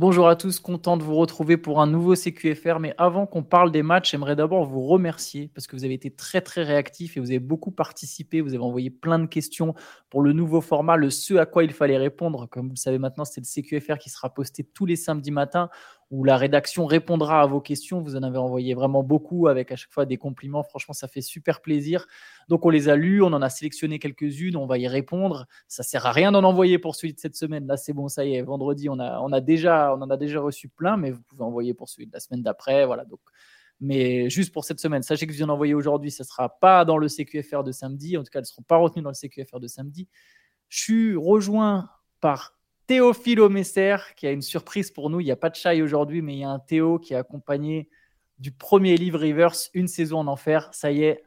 Bonjour à tous, content de vous retrouver pour un nouveau CQFR. Mais avant qu'on parle des matchs, j'aimerais d'abord vous remercier parce que vous avez été très très réactifs et vous avez beaucoup participé. Vous avez envoyé plein de questions pour le nouveau format, le ce à quoi il fallait répondre. Comme vous le savez maintenant, c'est le CQFR qui sera posté tous les samedis matins où la rédaction répondra à vos questions. Vous en avez envoyé vraiment beaucoup avec à chaque fois des compliments. Franchement, ça fait super plaisir. Donc, on les a lus, on en a sélectionné quelques-unes, on va y répondre. Ça sert à rien d'en envoyer pour celui de cette semaine. Là, c'est bon, ça y est. Vendredi, on, a, on, a déjà, on en a déjà reçu plein, mais vous pouvez envoyer pour celui de la semaine d'après. Voilà. Donc, mais juste pour cette semaine, sachez que vous en envoyez aujourd'hui, ça ne sera pas dans le CQFR de samedi. En tout cas, elles ne seront pas retenues dans le CQFR de samedi. Je suis rejoint par Théophile Messer, qui a une surprise pour nous. Il n'y a pas de chai aujourd'hui, mais il y a un Théo qui est accompagné du premier livre Reverse, Une saison en enfer. Ça y est,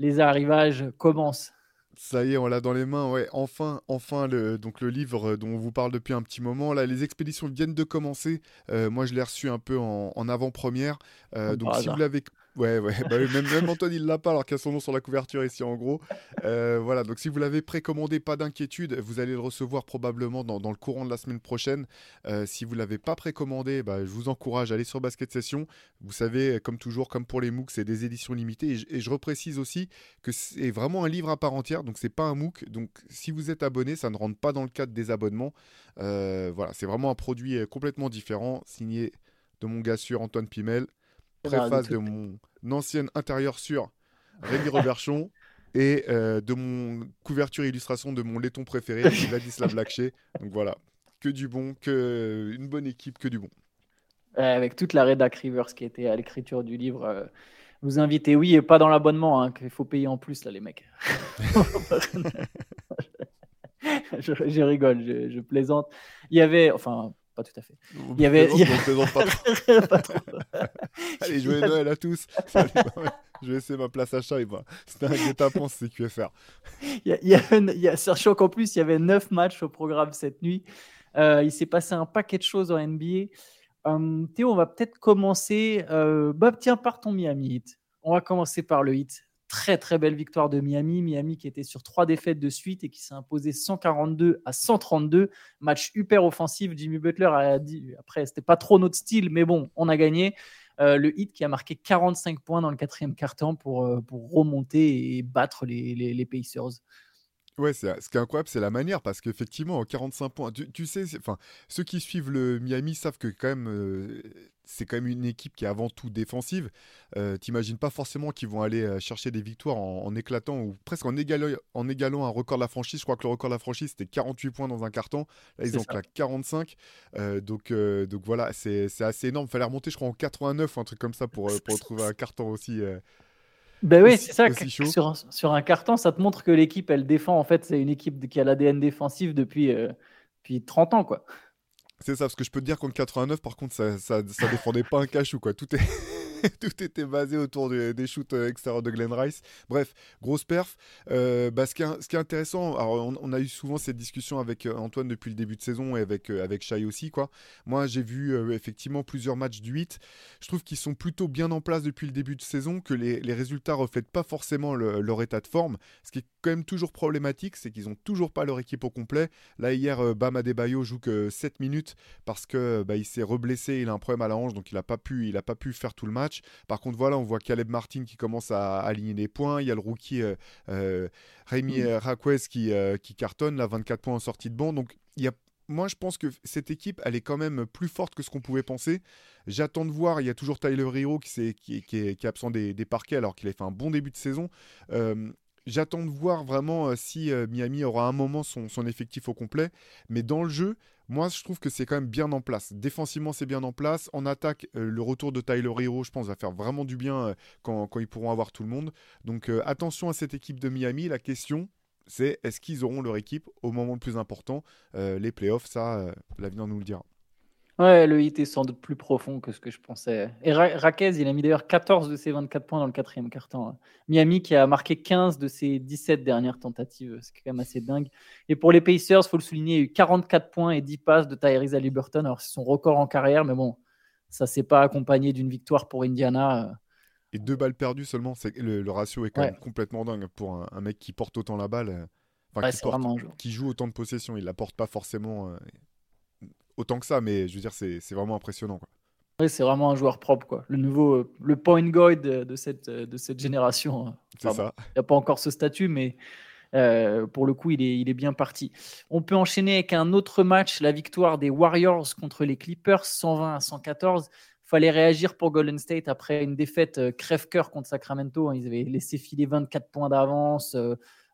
les arrivages commencent. Ça y est, on l'a dans les mains, ouais. Enfin, enfin, le, donc le livre dont on vous parle depuis un petit moment. Là, les expéditions viennent de commencer. Euh, moi, je l'ai reçu un peu en, avant-première. Euh, donc, si vous l'avez Ouais, ouais. Bah, même, même, Antoine, il l'a pas alors qu'il y a son nom sur la couverture ici en gros. Euh, voilà, donc si vous l'avez précommandé, pas d'inquiétude, vous allez le recevoir probablement dans, le courant de la semaine prochaine. Euh, si vous l'avez pas précommandé, bah, je vous encourage à aller sur Basket Session. Vous savez, comme toujours, comme pour les MOOC, c'est des éditions limitées. Et je, reprécise aussi que c'est vraiment un livre à part entière, donc c'est pas un MOOC. Donc si vous êtes abonné, ça ne rentre pas dans le cadre des abonnements. Euh, voilà, c'est vraiment un produit complètement différent, signé de mon gars sûr Antoine Pimel préface de mon ancienne intérieur sur Rémi Roberchon et euh, de mon couverture illustration de mon laiton préféré, Vladislav Lakché. Donc voilà, que du bon, que une bonne équipe, que du bon. Avec toute la rédac Rivers qui était à l'écriture du livre, euh, vous invitez, oui, et pas dans l'abonnement, hein, qu'il faut payer en plus, là, les mecs. je, rigole, je, je, plaisante. Il y avait, enfin, pas tout à fait. Il y avait. pas trop. Allez, joyeux Noël à tous. je vais laisser ma place à chat. C'était un guet-apens, c'est QFR. Il y a, il y a, sachant qu'en plus, il y avait 9 matchs au programme cette nuit. Euh, il s'est passé un paquet de choses en NBA. Euh, Théo, on va peut-être commencer. Euh, bah, tiens, partons Miami Heat. On va commencer par le Heat très très belle victoire de Miami. Miami qui était sur trois défaites de suite et qui s'est imposé 142 à 132. Match hyper offensif. Jimmy Butler a dit après, c'était pas trop notre style, mais bon, on a gagné. Euh, le hit qui a marqué 45 points dans le quatrième quart-temps pour, euh, pour remonter et battre les, Pacers. Ouais, ce qui est incroyable, c'est la manière, parce qu'effectivement, 45 points, tu, sais, enfin, ceux qui suivent le Miami savent que quand même, euh, c'est quand même une équipe qui est avant tout défensive. Euh, T'imagines pas forcément qu'ils vont aller euh, chercher des victoires en, éclatant ou presque en égalant, en égalant un record de la franchise. Je crois que le record de la franchise c'était 48 points dans un carton. Là ils ont claqué 45. Euh, donc, donc voilà, c'est assez énorme. Il fallait remonter, je crois, en 89 ou un truc comme ça pour, pour trouver un carton aussi. Ben oui, c'est ça. Sur un, sur un carton, ça te montre que l'équipe, elle défend. En fait, c'est une équipe qui a l'ADN défensif depuis, depuis 30 ans, quoi. C'est ça, parce que je peux te dire qu'en 89, par contre, ça, ça, ça défendait pas un cachou, quoi. Tout est. tout était basé autour des shoots euh, extérieurs de Glen Rice. Bref, grosse perf. Euh, bah, ce, qui est, intéressant, on, a eu souvent cette discussion avec euh, Antoine depuis le début de saison et avec, avec Shai aussi. Moi, j'ai vu effectivement plusieurs matchs du 8. Je trouve qu'ils sont plutôt bien en place depuis le début de saison, que les, les résultats reflètent pas forcément leur état de forme. Ce qui est quand même toujours problématique, c'est qu'ils ont toujours pas leur équipe au complet. Là, hier, Bam Adebayo joue que 7 minutes parce que bah, il s'est reblessé, il a un problème à la hanche, donc il n'a pas, pas pu faire tout le match. Par contre, voilà, on voit Caleb Martin qui commence à aligner des points. Il y a le rookie euh, euh Rémi mm. Raquez qui, euh, qui cartonne, là, 24 points en sortie de banc. Donc, moi, je pense que cette équipe, elle est quand même plus forte que ce qu'on pouvait penser. J'attends de voir. Il y a toujours Tyler Hero qui, est, qui, est, absent des, parquets alors qu'il a fait un bon début de saison. Euh, j'attends de voir vraiment si Miami aura un moment son, effectif au complet. Mais dans le jeu, moi, je trouve que c'est quand même bien en place. Défensivement, c'est bien en place. En attaque, euh, le retour de Tyler Hero, je pense, va faire vraiment du bien euh, quand, ils pourront avoir tout le monde. Donc, euh, attention à cette équipe de Miami. La question, c'est est-ce qu'ils auront leur équipe au moment le plus important Les playoffs, ça, l'avenir nous le dira. Ouais, le hit est sans doute plus profond que ce que je pensais. Et Raquez, il a mis d'ailleurs 14 de ses 24 points dans le quatrième quart-temps. Hein. Miami qui a marqué 15 de ses 17 dernières tentatives, c'est quand même assez dingue. Et pour les Pacers, il faut le souligner, il y a eu 44 points et 10 passes de Tyrese Liberton. Alors c'est son record en carrière, mais bon, ça s'est pas accompagné d'une victoire pour Indiana. Euh. Et deux balles perdues seulement, le, le, ratio est quand même complètement dingue pour un, mec qui porte autant la balle. Euh, enfin, qui, qui, joue autant de possession, il la porte pas forcément. Euh, autant que ça, mais je veux dire, c'est vraiment impressionnant. Quoi. Oui, c'est vraiment un joueur propre, quoi. Le nouveau, euh, le point guard de, cette, de cette génération. Hein. c'est ça. Il n'y a pas encore ce statut, mais euh, pour le coup, il est, il est bien parti. On peut enchaîner avec un autre match, la victoire des Warriors contre les Clippers, 120 à 114 fallait réagir pour Golden State après une défaite euh, crève-cœur contre Sacramento. Hein. Ils avaient laissé filer 24 points d'avance.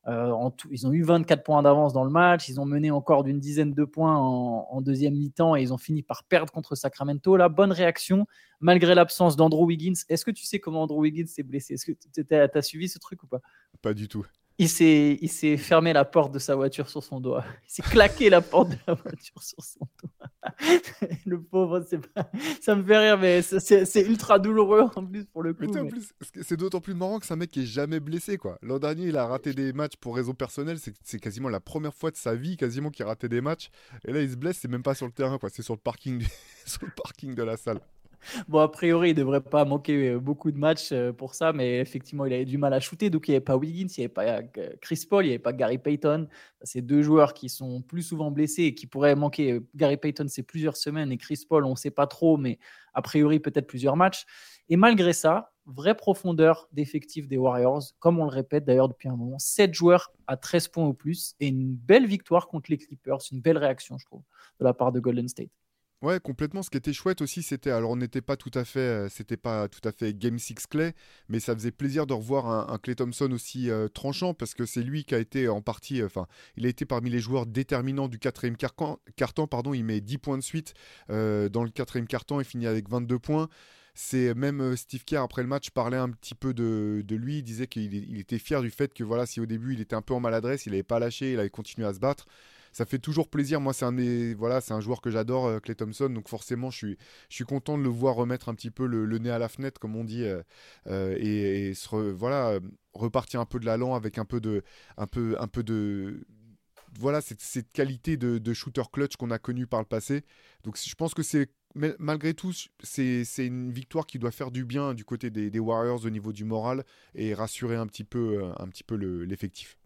Euh, en tout, ils ont eu 24 points d'avance dans le match. Ils ont mené encore d'une dizaine de points en, deuxième mi-temps et ils ont fini par perdre contre Sacramento. La bonne réaction, malgré l'absence d'Andrew Wiggins. Est-ce que tu sais comment Andrew Wiggins s'est blessé? Est-ce que tu as, suivi ce truc ou pas? Pas du tout il s'est, il s'est fermé la porte de sa voiture sur son doigt. Il s'est claqué la porte de la voiture sur son doigt. le pauvre, c'est pas... ça me fait rire, mais c'est, ultra douloureux en plus pour le coup. c'est d'autant plus marrant que c'est un mec qui est jamais blessé. quoi. L'an dernier, il a raté des matchs pour raison personnelle. C'est, quasiment la première fois de sa vie quasiment qu'il a raté des matchs. Et là, il se blesse, c'est même pas sur le terrain, quoi. c'est sur le parking, sur le parking de la salle. Bon, a priori, il ne devrait pas manquer euh, beaucoup de matchs euh, pour ça, mais effectivement, il avait du mal à shooter. Donc, il n'y avait pas Wiggins, il n'y avait pas euh, Chris Paul, il n'y avait pas Gary Payton. C'est deux joueurs qui sont plus souvent blessés et qui pourraient manquer. Gary Payton, c'est plusieurs semaines et Chris Paul, on ne sait pas trop, mais a priori, peut-être plusieurs matchs. Et malgré ça, vraie profondeur d'effectif des Warriors, comme on le répète d'ailleurs depuis un moment, 7 joueurs à 13 points ou plus et une belle victoire contre les Clippers, une belle réaction, je trouve, de la part de Golden State. Ouais, complètement. Ce qui était chouette aussi, c'était alors on n'était pas tout à fait, euh, c'était pas tout à fait Game 6 Clay, mais ça faisait plaisir de revoir un, Clay Thompson aussi euh, tranchant parce que c'est lui qui a été en partie, euh, enfin, il a été parmi les joueurs déterminants du quatrième carton. Pardon, il met 10 points de suite dans le quatrième carton, il finit avec 22 points. C'est même Steve Kerr après le match parlait un petit peu de, lui, il disait qu'il était fier du fait que voilà, si au début il était un peu en maladresse, il n'avait pas lâché, il avait continué à se battre ça fait toujours plaisir. Moi, c'est un voilà, c'est un joueur que j'adore, Clay euh, Thompson. Donc forcément, je suis, content de le voir remettre un petit peu le, nez à la fenêtre, comme on dit, euh, euh, et, se voilà, repartir un peu de l'allant avec un peu de, un peu, un peu de voilà cette, qualité de, shooter clutch qu'on a connu par le passé. Donc je pense que c'est malgré tout, c'est une victoire qui doit faire du bien du côté des, des, Warriors au niveau du moral et rassurer un petit peu, un petit peu l'effectif.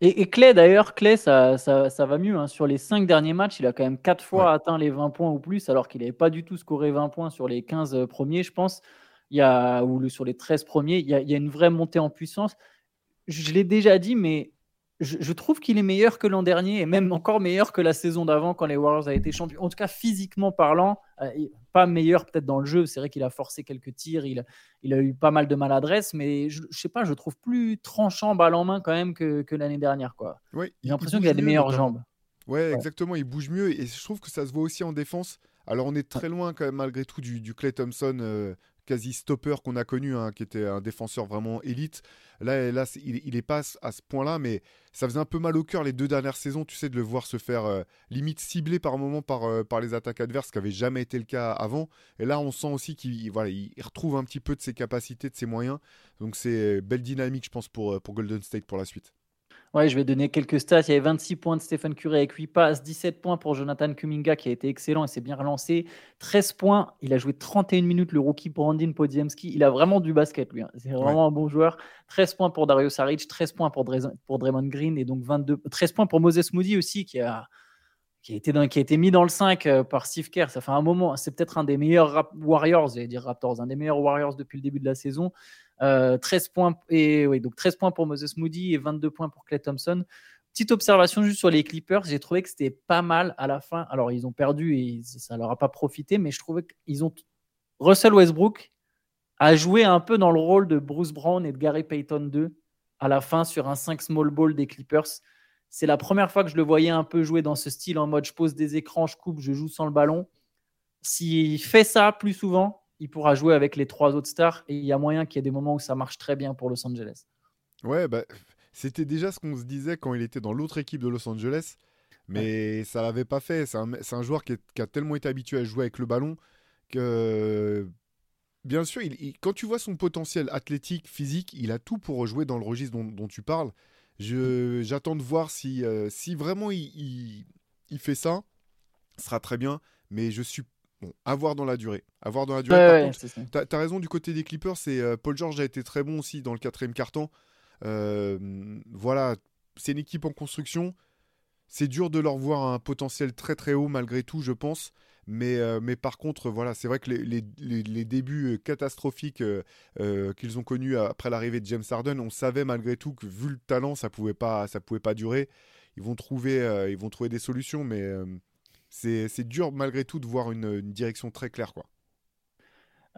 Et, Clay, d'ailleurs, Clay, ça, ça, va mieux. Hein. Sur les 5 derniers matchs, il a quand même 4 fois atteint les 20 points ou plus, alors qu'il n'avait pas du tout scoré 20 points sur les 15 euh, premiers, je pense. Il y a, ou sur les 13 premiers, il y, a, il y a une vraie montée en puissance. Je l'ai déjà dit, mais je, trouve qu'il est meilleur que l'an dernier et même encore meilleur que la saison d'avant quand les Warriors avaient été champions. En tout cas, physiquement parlant, euh, pas meilleur peut-être dans le jeu. C'est vrai qu'il a forcé quelques tirs, il, il, a eu pas mal de maladresse, mais je, ne sais pas, je trouve plus tranchant balle en main quand même que, que l'année dernière. Quoi. Oui, J'ai l'impression qu'il a des meilleures jambes. Ouais, exactement, il bouge mieux et je trouve que ça se voit aussi en défense. Alors on est très loin quand même malgré tout du, du Clay Thompson euh, quasi stopper qu'on a connu, hein, qui était un défenseur vraiment élite. Là, là il, est pas à ce point-là, mais ça faisait un peu mal au cœur les deux dernières saisons, tu sais, de le voir se faire euh, limite ciblé par moment par, euh, par les attaques adverses, ce qui n'avait jamais été le cas avant. Et là, on sent aussi qu'il voilà, il retrouve un petit peu de ses capacités, de ses moyens. Donc c'est belle dynamique, je pense, pour, pour Golden State pour la suite. Ouais, je vais donner quelques stats. Il y avait 26 points de Stephen Curry avec 8 passes, 17 points pour Jonathan Kuminga qui a été excellent et s'est bien relancé. 13 points, il a joué 31 minutes le rookie Brandon Podziemski. Il a vraiment du basket lui. Hein. C'est vraiment un bon joueur. 13 points pour Dario Saric, 13 points pour, pour Draymond Green et donc 22 13 points pour Moses Moody aussi qui a qui a été, dans, qui a été mis dans le 5 euh, par Steve Kerr. Ça fait un moment. C'est peut-être un des meilleurs Warriors, j'allais dire Raptors, un des meilleurs Warriors depuis le début de la saison. 13 euh, points et donc 13 points pour Moses Moody et 22 points pour Clay Thompson. Petite observation juste sur les Clippers, j'ai trouvé que c'était pas mal à la fin. Alors ils ont perdu et ça leur a pas profité, mais je trouvais qu'ils ont Russell Westbrook a joué un peu dans le rôle de Bruce Brown et de Gary Payton 2 à la fin sur un 5 small ball des Clippers. C'est la première fois que je le voyais un peu jouer dans ce style en mode je pose des écrans, je coupe, je joue sans le ballon. S'il fait ça plus souvent, il pourra jouer avec les trois autres stars et il y a moyen qu'il y ait des moments où ça marche très bien pour Los Angeles. Ouais, bah, c'était déjà ce qu'on se disait quand il était dans l'autre équipe de Los Angeles, mais ça l'avait pas fait. C'est un, joueur qui, a tellement été habitué à jouer avec le ballon que, bien sûr, il, quand tu vois son potentiel athlétique, physique, il a tout pour jouer dans le registre dont, tu parles. J'attends de voir si, euh, si vraiment il, il, fait ça, ce sera très bien, mais je suis Bon, à voir dans la durée. À dans la durée. tu as, raison du côté des Clippers. C'est euh, Paul George a été très bon aussi dans le quatrième carton. Euh, voilà, c'est une équipe en construction. c'est dur de leur voir un potentiel très très haut malgré tout, je pense. Mais, euh, mais par contre, voilà, c'est vrai que les, les, débuts euh, catastrophiques qu'ils ont connus après l'arrivée de James Harden, on savait malgré tout que vu le talent, ça pouvait pas, ça pouvait pas durer. Ils vont trouver, ils vont trouver des solutions, mais c'est dur malgré tout de voir une, une direction très claire, quoi.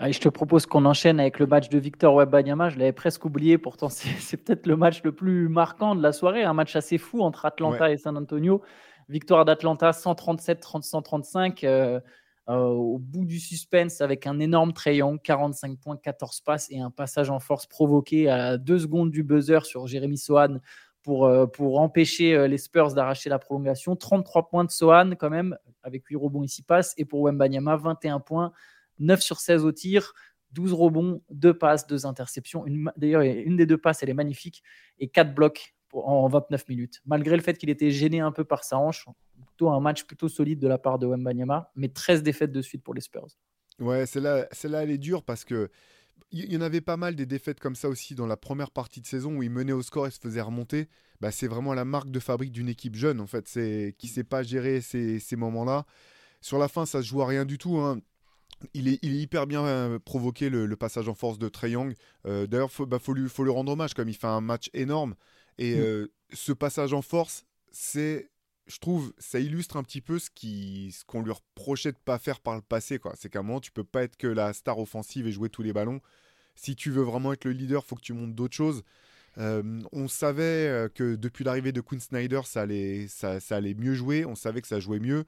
je te propose qu'on enchaîne avec le match de Victor Wembanyama. Je l'avais presque oublié, pourtant c'est peut-être le match le plus marquant de la soirée, un match assez fou entre Atlanta et San Antonio. Victoire d'Atlanta 137-135 euh, euh, au bout du suspense avec un énorme trayon, 45 points, 14 passes et un passage en force provoqué à deux secondes du buzzer sur Jérémy Sohan pour, euh, pour empêcher les Spurs d'arracher la prolongation. 33 points de Sohan quand même, avec 8 rebonds ici passe. Et pour Wembanyama, 21 points, 9 sur 16 au tir. 12 rebonds, 2 passes, 2 interceptions. D'ailleurs, une des deux passes, elle est magnifique. Et 4 blocs en 29 minutes. Malgré le fait qu'il était gêné un peu par sa hanche, plutôt un match plutôt solide de la part de Wembanyama, mais 13 défaites de suite pour les Spurs. Ouais, celle-là, celle-là elle est dure parce que il y en avait pas mal des défaites comme ça aussi dans la première partie de saison où il menait au score et se faisait remonter. Bah, c'est vraiment la marque de fabrique d'une équipe jeune en fait, c'est qui sait pas gérer ces, ces moments-là. Sur la fin, ça se joue à rien du tout. Hein. Il est, il est, hyper bien euh, provoqué le, passage en force de Trey Young. Euh, d'ailleurs, il faut, bah, faut, lui, faut lui rendre hommage comme il fait un match énorme. Et mm. euh, ce passage en force, c'est, je trouve, ça illustre un petit peu ce qui, ce qu'on lui reprochait de pas faire par le passé. C'est qu'à un moment, tu peux pas être que la star offensive et jouer tous les ballons. Si tu veux vraiment être le leader, faut que tu montes d'autres choses. Euh, on savait euh, que depuis l'arrivée de Quinn Snyder, ça allait, mieux jouer. On savait que ça jouait mieux.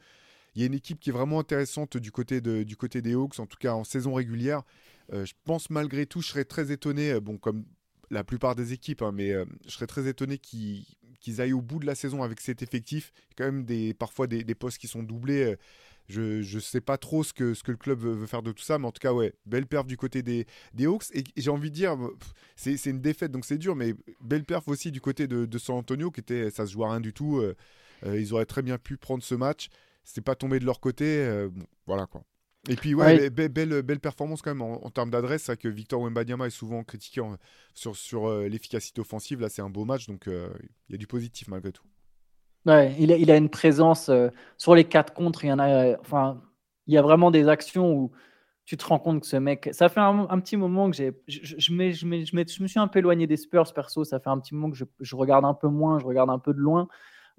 Il y a une équipe qui est vraiment intéressante du côté, des Hawks, en tout cas en saison régulière. je pense malgré tout, je serais très étonné, comme la plupart des équipes, hein, mais euh, je serais très étonné qu'ils aillent au bout de la saison avec cet effectif. Quand même des, parfois des, postes qui sont doublés. Euh, je ne sais pas trop ce que, ce que le club veut, faire de tout ça, mais en tout cas, ouais, belle perf du côté des, des Hawks. Et j'ai envie de dire, c'est une défaite, donc c'est dur, mais belle perf aussi du côté de, de, San Antonio, qui était, ça se joue à rien du tout. Euh, ils auraient très bien pu prendre ce match. C'est pas tombé de leur côté. voilà quoi. Et puis, ouais, Belle, belle, performance quand même en, termes d'adresse. C'est que Victor Wembanyama est souvent critiqué sur, sur euh, l'efficacité offensive. Là, c'est un beau match, donc euh, il y a du positif malgré tout. Ouais, il a, il a une présence euh, sur les quatre contre. Il y en a, enfin, il y a vraiment des actions où tu te rends compte que ce mec. Ça fait un, petit moment que j'ai. Je, je, je, je, je, me suis un peu éloigné des Spurs perso. Ça fait un petit moment que je, regarde un peu moins, je regarde un peu de loin.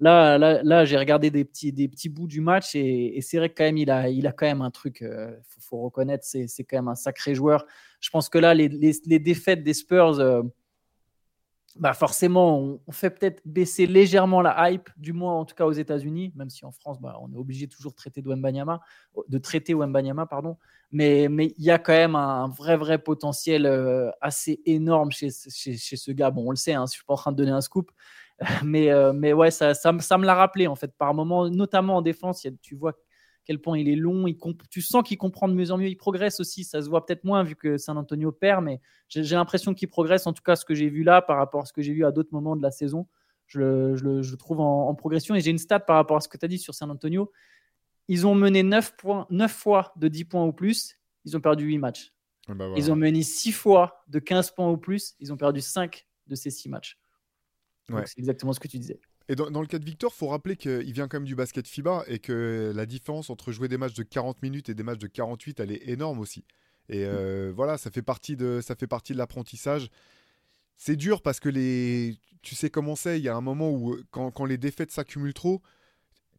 Là, là, là j'ai regardé des petits, des petits bouts du match et, c'est vrai que quand même, il a, il a quand même un truc, il euh, faut, reconnaître, c'est, quand même un sacré joueur. Je pense que là, les, les, défaites des Spurs, euh, bah forcément, on, fait peut-être baisser légèrement la hype, du moins en tout cas aux États-Unis, même si en France, bah, on est obligé toujours de traiter Wembanyama, de traiter pardon. Mais il y a quand même un, vrai vrai potentiel euh, assez énorme chez, chez, chez, ce gars. Bon, on le sait, hein, je suis pas en train de donner un scoop, mais, euh, mais ouais, ça, ça, me l'a rappelé en fait par moment, notamment en défense. tu vois quel point il est long, il tu sens qu'il comprend de mieux en mieux, il progresse aussi. Ça se voit peut-être moins vu que San Antonio perd, mais j'ai l'impression qu'il progresse. En tout cas, ce que j'ai vu là par rapport à ce que j'ai vu à d'autres moments de la saison, je le, je le, trouve en, progression. Et j'ai une stat par rapport à ce que tu as dit sur San Antonio. Ils ont mené 9, points, 9 fois de 10 points ou plus, ils ont perdu 8 matchs. Ah bah ils ont mené 6 fois de 15 points ou plus, ils ont perdu 5 de ces 6 matchs. C'est exactement ce que tu disais. Et dans, le cas de Victor, faut rappeler qu'il vient quand même du basket FIBA et que la différence entre jouer des matchs de 40 minutes et des matchs de 48, elle est énorme aussi. Et euh, voilà, ça fait partie de, ça fait partie de l'apprentissage. C'est dur parce que les, tu sais comment c'est. Il y a un moment où quand, quand les défaites s'accumulent trop,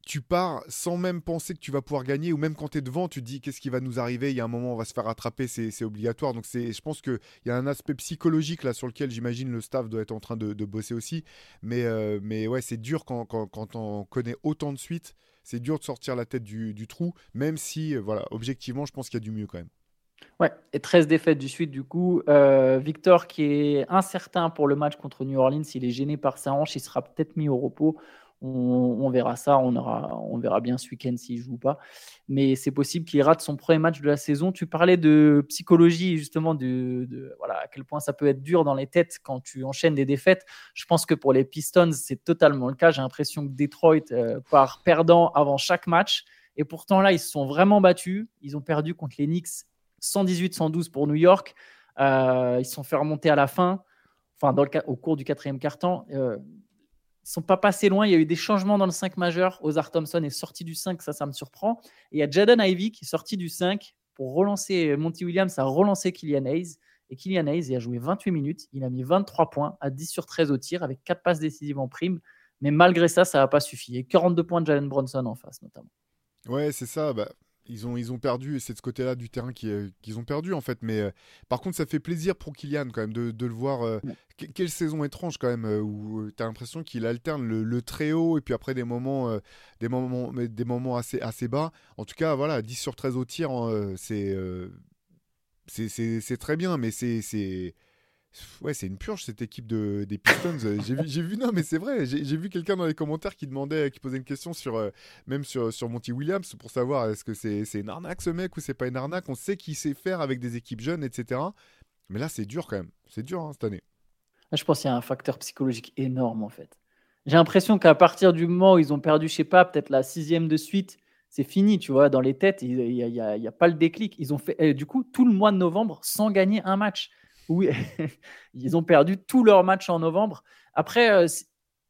tu pars sans même penser que tu vas pouvoir gagner, ou même quand tu es devant, tu te dis qu'est-ce qui va nous arriver, il y a un moment on va se faire attraper, c'est obligatoire. Donc je pense qu'il y a un aspect psychologique là sur lequel j'imagine le staff doit être en train de, bosser aussi. Mais, euh, mais ouais, c'est dur quand, on connaît autant de suite, c'est dur de sortir la tête du, trou, même si, euh, voilà, objectivement, je pense qu'il y a du mieux quand même. Ouais, et 13 défaites du suite du coup. Euh, Victor qui est incertain pour le match contre New Orleans, il est gêné par sa hanche, il sera peut-être mis au repos. On, verra ça, on, aura, on verra bien ce week-end s'il joue ou pas. Mais c'est possible qu'il rate son premier match de la saison. Tu parlais de psychologie, justement, de, voilà, à quel point ça peut être dur dans les têtes quand tu enchaînes des défaites. Je pense que pour les Pistons, c'est totalement le cas. J'ai l'impression que Detroit euh, part perdant avant chaque match. Et pourtant, là, ils se sont vraiment battus. Ils ont perdu contre les Knicks 118-112 pour New York. Euh, ils se sont fait remonter à la fin, enfin, au cours du quatrième quart-temps. Euh, sont pas passés loin. Il y a eu des changements dans le 5 majeur. Ozar Thompson est sorti du 5, ça, ça me surprend. Et il y a Jaden Ivy qui est sorti du 5 pour relancer Monty Williams, a relancé Kylian Hayes. Et Kylian Hayes, a joué 28 minutes. Il a mis 23 points à 10 sur 13 au tir avec 4 passes décisives en prime. Mais malgré ça, ça n'a pas suffi. Et 42 points de Jalen Bronson en face, notamment. Ouais, c'est ça. Bah, ils ont, ils ont perdu, et c'est de ce côté-là du terrain qu'ils ont perdu en fait. Mais euh, par contre, ça fait plaisir pour Kylian quand même de, de le voir. Euh, quelle saison étrange quand même, euh, où tu as l'impression qu'il alterne le, très haut et puis après des moments, des moments, des moments assez, assez bas. En tout cas, voilà, 10 sur 13 au tir, c'est c'est très bien, mais c'est Ouais, c'est une purge cette équipe de, des Pistons. Euh, j'ai vu, non, mais c'est vrai. J'ai vu quelqu'un dans les commentaires qui demandait, qui posait une question sur, euh, même sur, sur Monty Williams pour savoir est-ce que c'est une arnaque ce mec ou c'est pas une arnaque? On sait qu'il sait faire avec des équipes jeunes, etc. Mais là, c'est dur quand même. C'est dur hein, cette année. Je pense qu'il y a un facteur psychologique énorme en fait. J'ai l'impression qu'à partir du moment où ils ont perdu, je sais pas, peut-être la sixième de suite, c'est fini, tu vois, dans les têtes, il n'y a, a, pas le déclic. Ils ont fait, du coup, tout le mois de novembre sans gagner un match. Oui, ils ont perdu tous leurs matchs en novembre. Après, euh,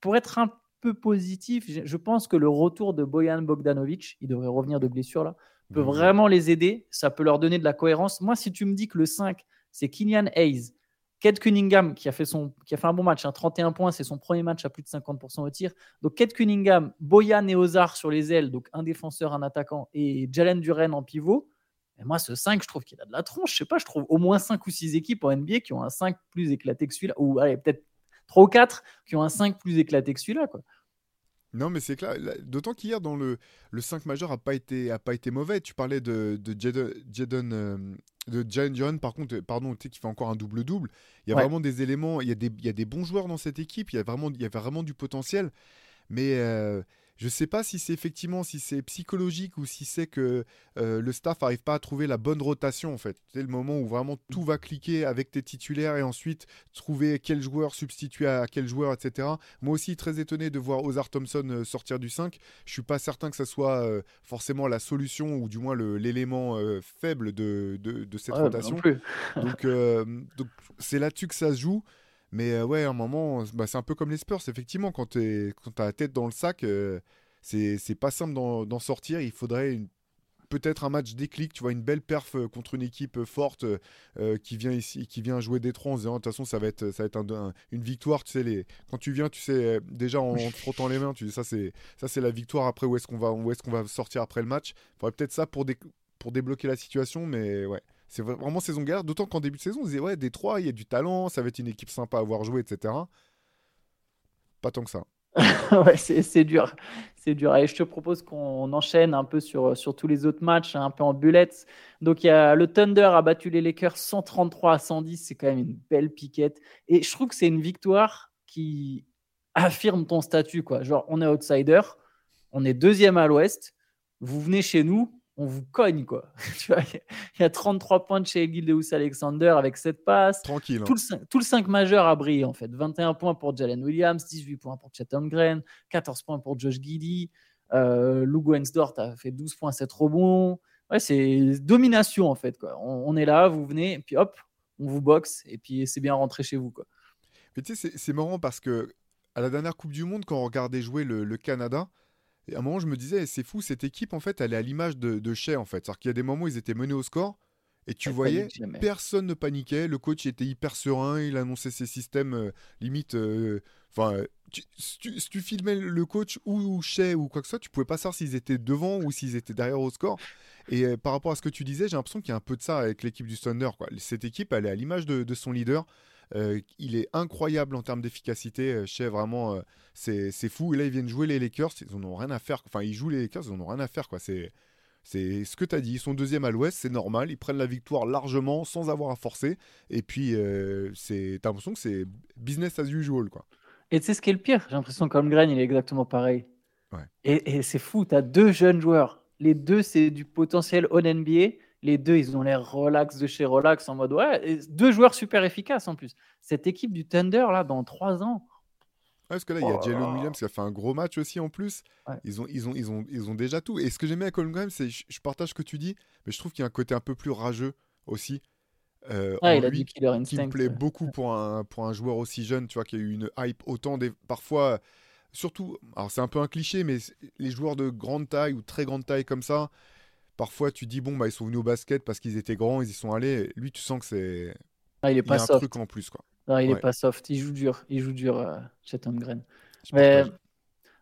pour être un peu positif, je pense que le retour de Boyan Bogdanovic, il devrait revenir de blessure là, peut vraiment les aider. Ça peut leur donner de la cohérence. Moi, si tu me dis que le 5, c'est Kylian Hayes, Kate Cunningham qui a fait, son, qui a fait un bon match, 31 hein, points, c'est son premier match à plus de 50% au tir. Donc Kate Cunningham, Boyan et Ozar sur les ailes, donc un défenseur, un attaquant, et Jalen Duren en pivot. Et moi, ce 5, je trouve qu'il a de la tronche. Je sais pas, je trouve au moins 5 ou 6 équipes en NBA qui ont un 5 plus éclaté que celui-là. Ou allez, peut-être 3 ou 4 qui ont un 5 plus éclaté que celui-là. Quoi. Non, mais c'est clair. D'autant qu'hier, dans le, le 5 majeur, n'a pas, été, a pas été mauvais. Tu parlais de, de Jaden. Euh, de John, par contre, pardon, qui fait encore un double-double. Il y a vraiment des éléments, il y, a des, il y a des bons joueurs dans cette équipe, il y a vraiment, il y a vraiment du potentiel. Mais euh, je ne sais pas si c'est effectivement si c'est psychologique ou si c'est que euh, le staff n'arrive pas à trouver la bonne rotation en fait. C'est le moment où vraiment tout va cliquer avec tes titulaires et ensuite trouver quel joueur substituer à quel joueur, etc. Moi aussi très étonné de voir Ozar Thompson euh, sortir du 5. Je suis pas certain que ça soit euh, forcément la solution ou du moins l'élément faible de, de, cette rotation. donc donc c'est là-dessus que ça se joue. Mais euh, ouais, à un moment, bah, c'est un peu comme les Spurs, effectivement, quand tu as la tête dans le sac, euh, c'est pas simple d'en sortir. Il faudrait peut-être un match déclic, tu vois, une belle perf euh, contre une équipe forte qui vient ici, qui vient jouer Détroit en se disant, de toute façon, ça va être, ça va être une victoire, tu sais, les... quand tu viens, tu sais, déjà en, te frottant les mains, tu dis, ça c'est, la victoire, après, où est-ce qu'on va, où est-ce qu'on va sortir après le match Il faudrait peut-être ça pour, pour débloquer la situation, mais ouais. C'est vraiment saison galère, d'autant qu'en début de saison, on disait, ouais, Détroit, il y a du talent, ça va être une équipe sympa à voir jouer, etc. Pas tant que ça. ouais, c'est dur. C'est dur. Et je te propose qu'on enchaîne un peu sur, sur tous les autres matchs, un peu en bullets. Donc, il y a le Thunder a battu les Lakers 133 à 110. C'est quand même une belle piquette. Et je trouve que c'est une victoire qui affirme ton statut. Quoi. Genre, on est outsider, on est deuxième à l'ouest. Vous venez chez nous, on vous cogne, quoi. il y a 33 points de chez Gildeus Alexander avec 7 passes. Tranquille. Tout, le 5, tout, le 5, majeur a brillé, en fait. 21 points pour Jalen Williams, 18 points pour Chet Green, 14 points pour Josh Giddy. Euh, Lou Ensdort a fait 12 points, 7 rebonds. Ouais, c'est domination, en fait. Quoi. On, est là, vous venez, et puis hop, on vous boxe, et puis c'est bien rentré chez vous. Quoi. Mais tu sais, c'est marrant parce que à la dernière Coupe du Monde, quand on regardait jouer le Canada, et à un moment, je me disais, c'est fou, cette équipe, en fait, elle est à l'image de, de Shea, en fait. C'est-à-dire qu'il y a des moments où ils étaient menés au score, et tu voyais, personne ne paniquait, le coach était hyper serein, il annonçait ses systèmes, euh, limite... Euh, enfin, si, tu, filmais le coach ou, ou Shea ou quoi que ce soit, tu pouvais pas savoir s'ils étaient devant ou s'ils étaient derrière au score. Et euh, par rapport à ce que tu disais, j'ai l'impression qu'il y a un peu de ça avec l'équipe du Thunder. Quoi. Cette équipe, elle est à l'image de, de son leader. Euh, il est incroyable en termes d'efficacité. Chez euh, vraiment, euh, c'est fou. Et là, ils viennent jouer les Lakers. Ils ont rien à faire. Enfin, ils jouent les Lakers, ils n'en ont rien à faire. quoi. C'est. Ce que tu as dit, ils sont deuxième à l'ouest, c'est normal, ils prennent la victoire largement sans avoir à forcer. Et puis, euh, c'est t'as l'impression que c'est business as usual. Quoi. Et tu sais ce qui est le pire? J'ai l'impression qu'Holmgren, il est exactement pareil. Et, et c'est fou, tu as deux jeunes joueurs. Les deux, c'est du potentiel on NBA. Les deux, ils ont l'air relax de chez relax en mode ouais, deux joueurs super efficaces en plus. Cette équipe du Thunder là, dans trois ans. parce que là, il y a oh Jalen Williams qui a fait un gros match aussi en plus. Ils, ont, ils, ont, ils, ont, ils ont déjà tout. Et ce que j'aimais avec Holmgren, c'est je, partage ce que tu dis, mais je trouve qu'il y a un côté un peu plus rageux aussi. Euh, il a dit Instinct, qui me plaît beaucoup pour un, pour un joueur aussi jeune, tu vois, qui a eu une hype autant des, parfois surtout, alors c'est un peu un cliché, mais les joueurs de grande taille ou très grande taille comme ça, parfois tu dis bon bah ils sont venus au basket parce qu'ils étaient grands, ils y sont allés. Lui, tu sens que c'est ah, il est pas y a soft. un truc en plus quoi. Non, il est pas soft. Il joue dur. Il joue dur, euh, Green. Mais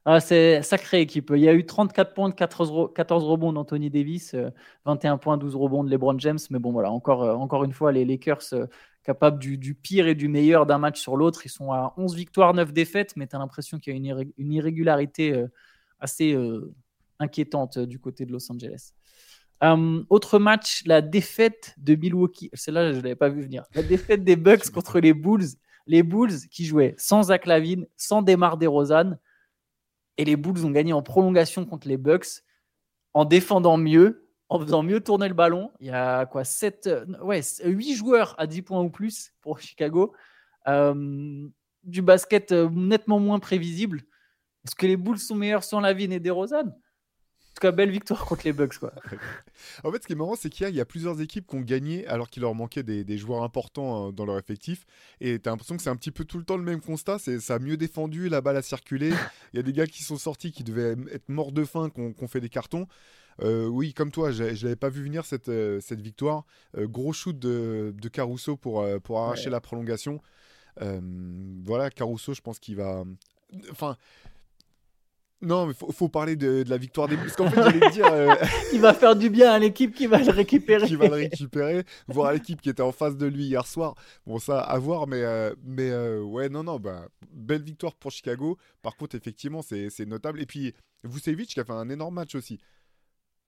ah, c'est sacrée équipe. Il y a eu 34 points, de 14, 14 rebonds d'Anthony Davis, 21 euh, points, 12 rebonds de LeBron James. Mais bon, voilà, encore, euh, encore une fois, les Lakers euh, capables du, du, pire et du meilleur d'un match sur l'autre. Ils sont à 11 victoires, 9 défaites, mais tu as l'impression qu'il y a une irrégularité assez inquiétante du côté de Los Angeles. Autre match, la défaite de Milwaukee. Celle-là, je ne l'avais pas vu venir. La défaite des Bucks contre les Bulls. Les Bulls qui jouaient sans Zach Lavine, sans Demar DeRozan. Et les Bulls ont gagné en prolongation contre les Bucks en défendant mieux, en faisant mieux tourner le ballon. Il y a quoi 7, ouais, 8 joueurs à 10 points ou plus pour Chicago. Euh, du basket euh, nettement moins prévisible. Est-ce que les Bulls sont meilleurs sans Lavine et DeRozan en tout cas, belle victoire contre les Bucks. Quoi. en fait, ce qui est marrant, c'est qu'il y, a plusieurs équipes qui ont gagné alors qu'il leur manquait des, joueurs importants hein, dans leur effectif. Et tu as l'impression que c'est un petit peu tout le temps le même constat. C'est ça a mieux défendu, la balle a circulé. Il y a des gars qui sont sortis qui devaient être morts de faim, qu'on fait des cartons. Euh, oui, comme toi, je n'avais pas vu venir cette, euh, cette victoire. Euh, gros shoot de, de Caruso pour, pour arracher la prolongation. voilà, Caruso, je pense qu'il va. Enfin, non, mais faut, faut parler de, la victoire des Bulls. Parce qu'en fait, j'allais dire. Euh, il va faire du bien à l'équipe qui va le récupérer. qui va le récupérer. Voir l'équipe qui était en face de lui hier soir. Bon, ça, à voir. Mais, euh, mais euh, ouais, non, non. Bah, belle victoire pour Chicago. Par contre, effectivement, c'est notable. Et puis, Vucevic qui a fait un énorme match aussi.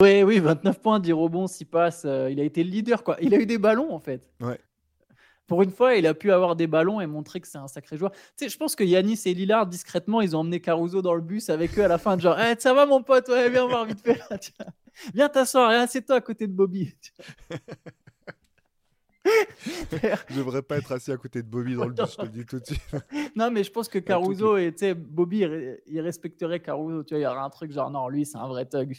Oui, oui, 29 points, 10 rebonds, 6 passes. il a été le leader, quoi. Il a eu des ballons, en fait. Ouais pour une fois, il a pu avoir des ballons et montrer que c'est un sacré joueur. Tu je pense que Yanis et Lillard, discrètement, ils ont emmené Caruso dans le bus avec eux à la fin, genre, hey, eh, ça va mon pote, ouais, viens voir vite fait. Viens t'asseoir, c'est toi à côté de Bobby. je devrais pas être assis à côté de Bobby dans le bus, je te le dis tout de suite. non, mais je pense que Caruso et Bobby, il respecterait Caruso. Tu vois, il y aurait un truc genre, non, lui, c'est un vrai thug.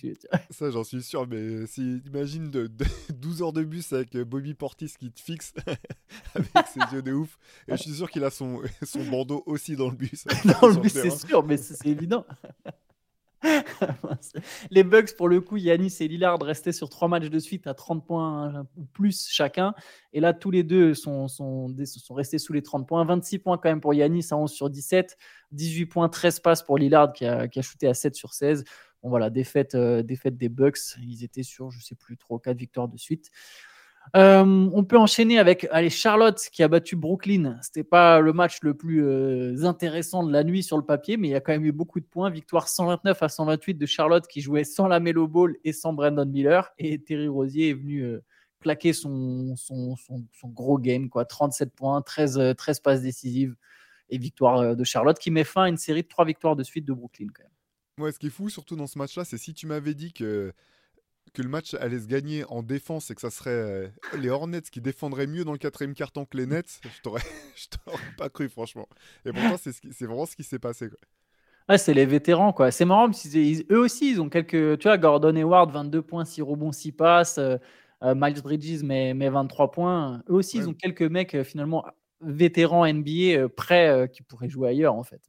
Ça, j'en suis sûr, mais si, imagine de, 12 heures de bus avec Bobby Portis qui te fixe avec ses yeux de ouf. Et je suis sûr qu'il a son, son bandeau aussi dans le bus. dans le bus, c'est sûr, mais c'est évident. les Bucks, pour le coup, Yanis et Lillard restaient sur trois matchs de suite à 30 points ou plus chacun. Et là, tous les deux sont, restés sous les 30 points. 26 points quand même pour Yanis à 11 sur 17. 18 points, 13 passes pour Lillard qui a, qui shooté à 7 sur 16. Bon, voilà, défaite, euh, défaite des Bucks. Ils étaient sur, je sais plus, 3 ou 4 victoires de suite. Euh, on peut enchaîner avec allez, Charlotte qui a battu Brooklyn. C'était pas le match le plus euh, intéressant de la nuit sur le papier, mais il y a quand même eu beaucoup de points. Victoire 129 à 128 de Charlotte qui jouait sans la Melo Ball et sans Brandon Miller. Et Terry Rosier est venu euh, claquer son, gros game, quoi. 37 points, 13, 13 passes décisives et victoire de Charlotte qui met fin à une série de trois victoires de suite de Brooklyn quand même. Ce qui est fou surtout dans ce match-là, c'est si tu m'avais dit que que le match allait se gagner en défense et que ça serait euh, les Hornets qui défendraient mieux dans le quatrième carton que les Nets, je t'aurais, t'aurais pas cru franchement. Et pourtant c'est, c'est vraiment ce qui s'est passé. Quoi. Ouais, c'est les vétérans quoi. C'est marrant, eux aussi ils ont quelques, tu vois, Gordon Hayward 22 points, 6 rebonds, 6 passes, euh, euh, Miles Bridges mais, mais 23 points. Eux aussi ils ont quelques mecs finalement vétérans NBA prêts qui pourraient jouer ailleurs en fait.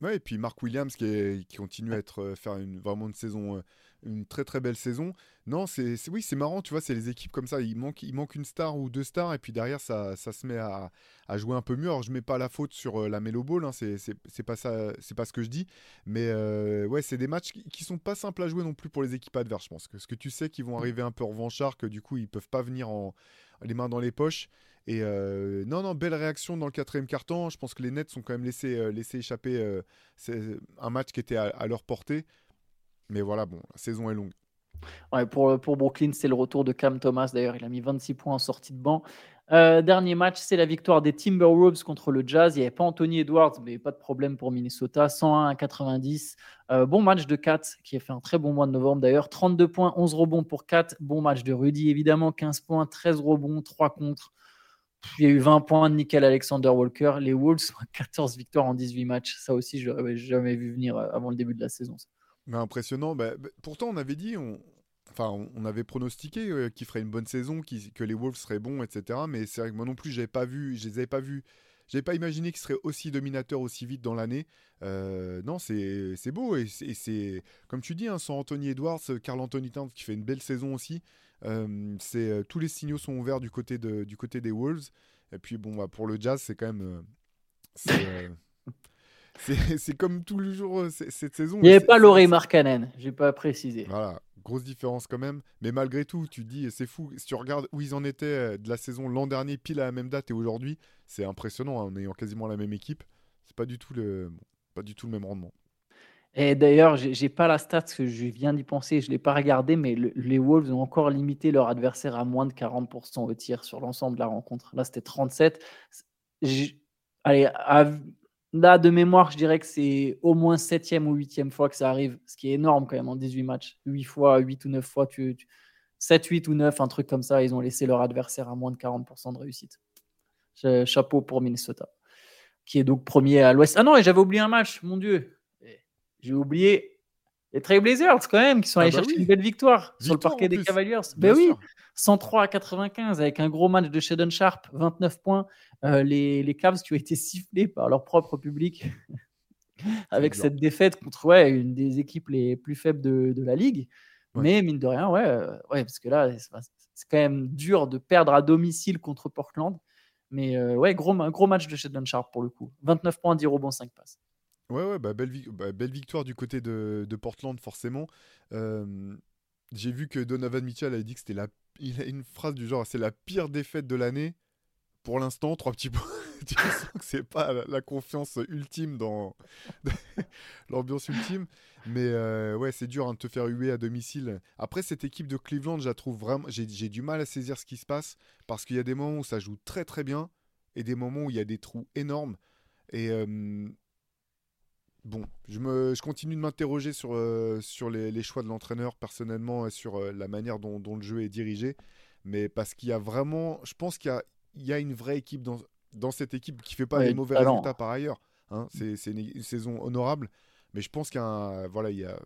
Ouais, et puis Mark Williams qui, qui continue à être faire une, vraiment une saison une très très belle saison. Non, c'est oui, c'est marrant, tu vois, c'est les équipes comme ça, il manque, il manque une star ou deux stars, et puis derrière, ça, ça se met à, à, jouer un peu mieux. Alors, je mets pas la faute sur euh, la Melo Ball, hein, c'est pas ça, c'est pas ce que je dis, mais euh, ouais, c'est des matchs qui, qui, sont pas simples à jouer non plus pour les équipes adverses, je pense. Que, ce que tu sais qu'ils vont arriver un peu revanchards, que du coup, ils peuvent pas venir en, les mains dans les poches. Et euh, non, non, belle réaction dans le quatrième carton. Je pense que les Nets sont quand même laissé, laissé échapper un match qui était à leur portée. Mais voilà, bon, la saison est longue. Pour Brooklyn, c'est le retour de Cam Thomas. D'ailleurs, il a mis 26 points en sortie de banc. Euh, dernier match, c'est la victoire des Timberwolves contre le Jazz. Il n'y avait pas Anthony Edwards, mais pas de problème pour Minnesota. 101 à 90. Euh, bon match de Kat, qui a fait un très bon mois de novembre d'ailleurs. 32 points, 11 rebonds pour Kat. Bon match de Rudy, évidemment. 15 points, 13 rebonds, 3 contre. Il y a eu 20 points de Nickel Alexander Walker. Les Wolves ont 14 victoires en 18 matchs. Ça aussi, je n'avais jamais vu venir euh, avant le début de la saison. Impressionnant. Bah, bah, pourtant, on avait dit, on, enfin, on, avait pronostiqué euh, qu'il ferait une bonne saison, que les Wolves seraient bons, etc. Mais c'est vrai que moi non plus, j'avais pas vu, je les avais pas vus. j'avais pas imaginé qu'il serait aussi dominateur aussi vite dans l'année. Euh, non, c'est beau et c'est comme tu dis, hein, sans Anthony Edwards, Carl Anthony Towns qui fait une belle saison aussi. Euh, c'est tous les signaux sont ouverts du côté de, du côté des Wolves. Et puis bon, bah, pour le Jazz, c'est quand même c'est comme tous les jours cette saison. Il n'y avait pas Laurie Markkanen, j'ai pas précisé. Voilà, grosse différence quand même. Mais malgré tout, tu dis, c'est fou. Si tu regardes où ils en étaient euh, de la saison l'an dernier, pile à la même date et aujourd'hui, c'est impressionnant hein, en ayant quasiment la même équipe. C'est pas du tout le, pas du tout le même rendement. Et d'ailleurs, j'ai pas la stat que je viens d'y penser, je l'ai pas regardé, mais les Wolves ont encore limité leur adversaire à moins de 40% au tir sur l'ensemble de la rencontre. Là, c'était 37. Allez, là, de mémoire, je dirais que c'est au moins septième ou huitième fois que ça arrive, ce qui est énorme quand même en 18 matchs. 8 fois, 8 ou 9 fois, tu, 7, 8 ou 9, un truc comme ça, ils ont laissé leur adversaire à moins de 40% de réussite. Chapeau pour Minnesota, qui est donc premier à l'ouest. Ah non, et j'avais oublié un match, mon Dieu. J'ai oublié les Trailblazers quand même, qui sont ah allés bah chercher une belle victoire, sur le parquet des Cavaliers. Ben oui, 103 à 95 avec un gros match de Shadon Sharp, 29 points. Euh, les, les, Cavs qui ont été sifflés par leur propre public avec cette défaite contre ouais, une des équipes les plus faibles de, de la ligue. Mais mine de rien, ouais, euh, ouais parce que là, c'est quand même dur de perdre à domicile contre Portland. Mais euh, ouais, gros, gros match de Shadon Sharp pour le coup. 29 points, 10 rebonds, 5 passes. Ouais, ouais, bah, belle, bah, belle, victoire du côté de, Portland, forcément. J'ai vu que Donovan Mitchell a dit que c'était la. Il a une phrase du genre c'est la pire défaite de l'année. Pour l'instant, trois petits points. tu sens que c'est pas la, confiance ultime dans l'ambiance ultime. Mais euh, ouais, c'est dur hein, de te faire huer à domicile. Après, cette équipe de Cleveland. J'ai du mal à saisir ce qui se passe parce qu'il y a des moments où ça joue très très bien et des moments où il y a des trous énormes. Et Bon, je, me, je continue de m'interroger sur, euh, sur les, choix de l'entraîneur personnellement et sur euh, la manière dont, le jeu est dirigé. Mais parce qu'il y a vraiment, je pense qu'il y a, il y a une vraie équipe dans, dans cette équipe qui fait pas des mauvais résultats par ailleurs. Hein. C'est une, saison honorable. Mais je pense qu'il y, a un, voilà, il y, a,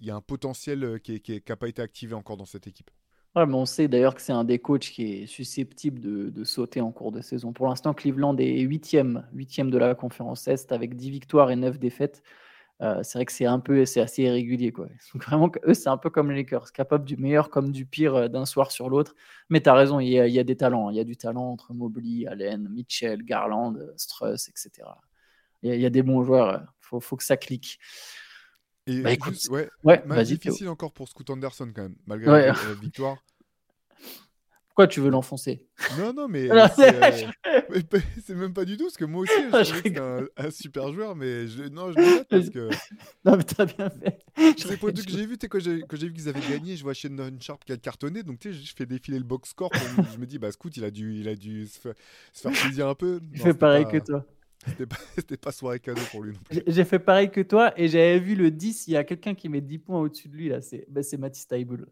il y a un potentiel euh, qui n'a pas été activé encore dans cette équipe. On sait d'ailleurs que c'est un des coachs qui est susceptible de, sauter en cours de saison. Pour l'instant, Cleveland est huitième, huitième de la conférence Est avec 10 victoires et 9 défaites. Euh, c'est vrai que c'est un peu, c'est assez irrégulier quoi. Donc vraiment, eux, c'est un peu comme les Lakers, capable du meilleur comme du pire euh, d'un soir sur l'autre. Mais tu as raison, il y, a, des talents. Il y a du talent entre Mobley, Allen, Mitchell, Garland, Struss, etc. Il y a, des bons joueurs. Il faut, faut, que ça clique. Et bah, écoute, ouais, ouais difficile encore pour Scoot Anderson quand même, malgré la, victoire. Pourquoi tu veux l'enfoncer? Non, non, mais euh, c'est même pas du tout, parce que moi aussi, je que un, un, super joueur, mais je, non, je le parce que. non, mais t'as bien fait. C'est pour que j'ai vu, que j'ai vu qu'ils avaient gagné, je vois Shannon Sharp qui a cartonné, donc tu sais, je fais défiler le box score, je me dis, bah, Scoot, il a dû, il a dû se, faire, plaisir un peu. Je fais pareil que toi. C'était pas, soirée cadeau pour lui non plus. J'ai fait pareil que toi et j'avais vu le 10. Il y a quelqu'un qui met 10 points au-dessus de lui. là. C'est bah, Mathis Taibul.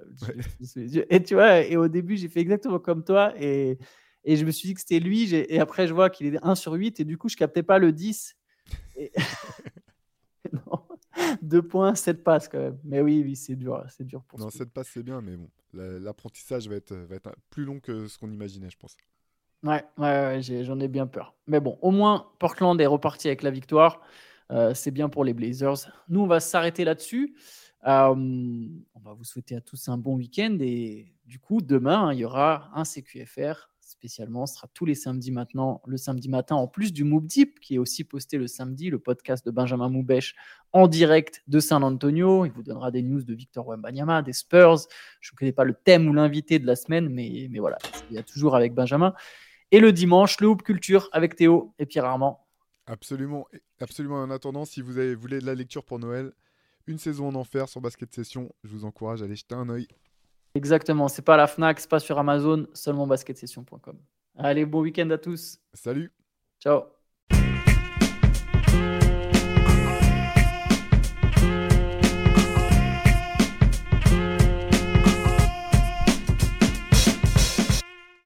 Et tu vois, et au début, j'ai fait exactement comme toi. Et, et je me suis dit que c'était lui. Et après, je vois qu'il est 1 sur 8. Et du coup, je captais pas le 10. Et... non. 2 points, 7 passes quand même. Mais oui, oui c'est dur. C'est dur pour Non, 7 passes, c'est bien. Mais bon, l'apprentissage va être, va être plus long que ce qu'on imaginait, je pense. Ouais, ouais, j'en ai, bien peur. Mais bon, au moins, Portland est reparti avec la victoire. Euh, c'est bien pour les Blazers. Nous, on va s'arrêter là-dessus. Euh, on va vous souhaiter à tous un bon week-end. Et du coup, demain, il y aura un CQFR spécialement. Ce sera tous les samedis maintenant, le samedi matin, en plus du Move Deep, qui est aussi posté le samedi, le podcast de Benjamin Moubèche en direct de San Antonio. Il vous donnera des news de Victor Wembanyama, des Spurs. Je ne connais pas le thème ou l'invité de la semaine, mais, mais voilà, il y a toujours avec Benjamin. Et le dimanche, le Hoop Culture avec Théo et Pierre Armand. Absolument, absolument. En attendant, si vous avez, voulez de la lecture pour Noël, une saison en enfer sur Basket Session, je vous encourage à aller jeter un oeil. Exactement, c'est pas la Fnac, c'est pas sur Amazon, seulement basketsession.com. Allez, bon week-end à tous. Salut. Ciao.